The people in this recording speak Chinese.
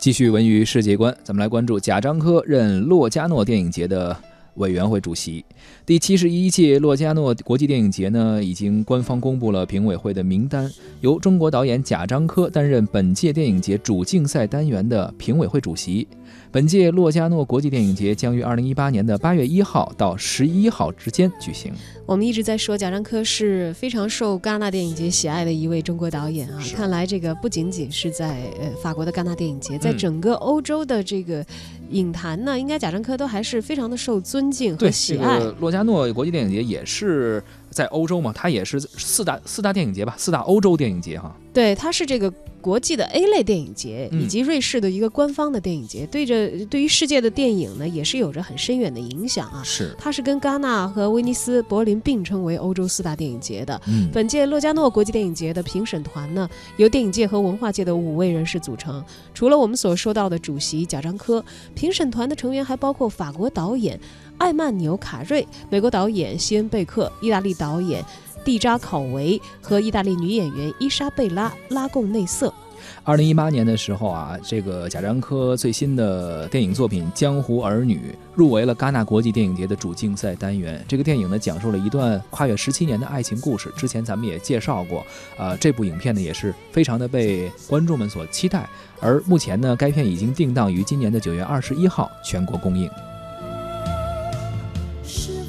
继续文娱世界观，咱们来关注贾樟柯任洛迦诺电影节的委员会主席。第七十一届洛迦诺国际电影节呢，已经官方公布了评委会的名单，由中国导演贾樟柯担任本届电影节主竞赛单元的评委会主席。本届洛迦诺国际电影节将于二零一八年的八月一号到十一号之间举行。我们一直在说贾樟柯是非常受戛纳电影节喜爱的一位中国导演啊，看来这个不仅仅是在呃法国的戛纳电影节，在整个欧洲的这个影坛呢，应该贾樟柯都还是非常的受尊敬和喜爱。洛迦诺国际电影节也是在欧洲嘛，它也是四大四大电影节吧，四大欧洲电影节哈。对，它是这个。国际的 A 类电影节以及瑞士的一个官方的电影节，对着对于世界的电影呢，也是有着很深远的影响啊。是，它是跟戛纳和威尼斯、柏林并称为欧洲四大电影节的。本届洛迦诺国际电影节的评审团呢，由电影界和文化界的五位人士组成。除了我们所说到的主席贾樟柯，评审团的成员还包括法国导演艾曼纽卡瑞、美国导演西恩贝克、意大利导演。蒂扎考维和意大利女演员伊莎贝拉拉贡内瑟。二零一八年的时候啊，这个贾樟柯最新的电影作品《江湖儿女》入围了戛纳国际电影节的主竞赛单元。这个电影呢，讲述了一段跨越十七年的爱情故事。之前咱们也介绍过，呃，这部影片呢也是非常的被观众们所期待。而目前呢，该片已经定档于今年的九月二十一号全国公映。是。